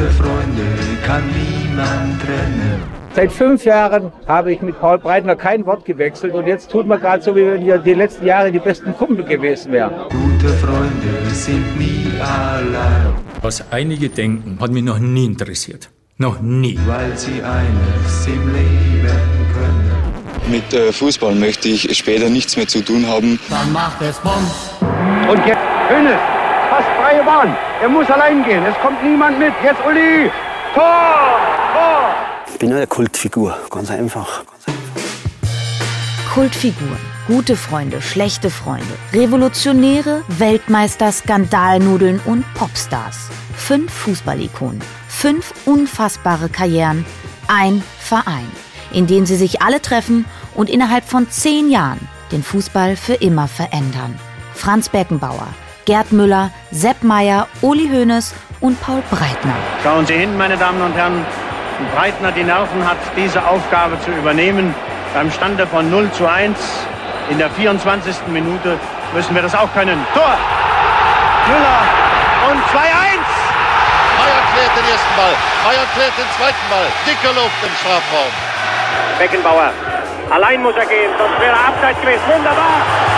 Gute Freunde kann niemand trennen. Seit fünf Jahren habe ich mit Paul Breitner kein Wort gewechselt und jetzt tut man gerade so, wie wenn wir die letzten Jahre die besten Kumpel gewesen wären. Gute Freunde sind nie allein, Was einige denken, hat mich noch nie interessiert. Noch nie. weil sie eines im Leben können. Mit äh, Fußball möchte ich später nichts mehr zu tun haben. Und jetzt Hönes, fast freie Bahn. Er muss allein gehen. Es kommt niemand mit. Jetzt Uli. Tor! Tor! Ich bin eine Kultfigur, ganz einfach. Ganz einfach. Kultfiguren, gute Freunde, schlechte Freunde, Revolutionäre, Weltmeister, Skandalnudeln und Popstars. Fünf Fußballikonen, fünf unfassbare Karrieren, ein Verein, in dem sie sich alle treffen und innerhalb von zehn Jahren den Fußball für immer verändern. Franz Beckenbauer, Gerd Müller, Sepp Meyer, Uli Hoeneß und Paul Breitner. Schauen Sie hin, meine Damen und Herren. Breitner die Nerven hat, diese Aufgabe zu übernehmen. Beim Stande von 0 zu 1 in der 24. Minute müssen wir das auch können. Tor! Müller und 2-1! Meier klärt den ersten Ball. Meier klärt den zweiten Ball. Dicke Luft im Strafraum. Beckenbauer. Allein muss er gehen, sonst wäre er abseits gewesen. Wunderbar!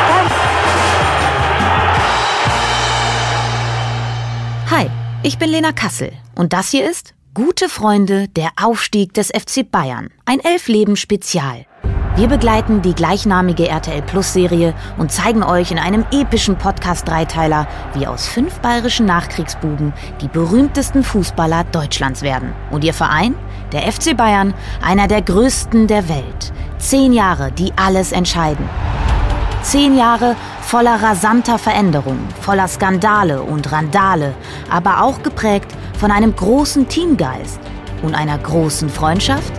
Ich bin Lena Kassel und das hier ist Gute Freunde, der Aufstieg des FC Bayern. Ein Elfleben-Spezial. Wir begleiten die gleichnamige RTL Plus Serie und zeigen euch in einem epischen Podcast-Dreiteiler, wie aus fünf bayerischen Nachkriegsbuben die berühmtesten Fußballer Deutschlands werden. Und ihr Verein? Der FC Bayern, einer der größten der Welt. Zehn Jahre, die alles entscheiden. Zehn Jahre voller rasanter Veränderungen, voller Skandale und Randale, aber auch geprägt von einem großen Teamgeist und einer großen Freundschaft?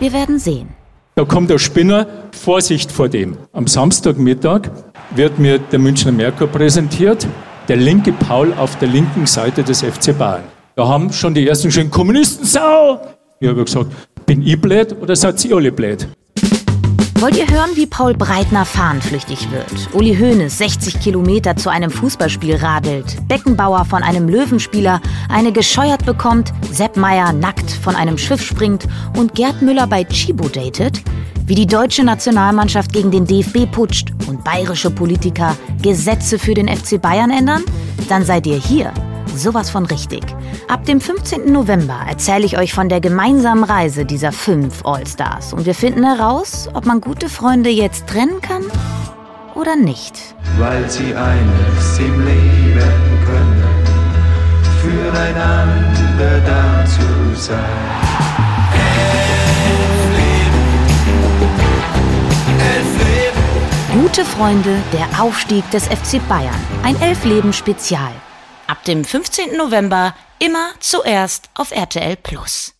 Wir werden sehen. Da kommt der Spinner, Vorsicht vor dem. Am Samstagmittag wird mir der Münchner Merkur präsentiert, der linke Paul auf der linken Seite des FC Bayern. Da haben schon die ersten schönen Kommunisten Sau. Ich habe gesagt, bin ich blöd oder seid ihr alle blöd? Wollt ihr hören, wie Paul Breitner fahnenflüchtig wird? Uli Hoeneß 60 Kilometer zu einem Fußballspiel radelt, Beckenbauer von einem Löwenspieler eine gescheuert bekommt, Sepp Meier nackt von einem Schiff springt und Gerd Müller bei Chibo datet? Wie die deutsche Nationalmannschaft gegen den DFB putscht und bayerische Politiker Gesetze für den FC Bayern ändern? Dann seid ihr hier sowas von richtig. Ab dem 15. November erzähle ich euch von der gemeinsamen Reise dieser fünf Allstars und wir finden heraus, ob man gute Freunde jetzt trennen kann oder nicht. weil sie eines im Leben können, füreinander da zu sein. Gute Freunde, der Aufstieg des FC Bayern. Ein Elfleben-Spezial. Ab dem 15. November immer zuerst auf RTL Plus.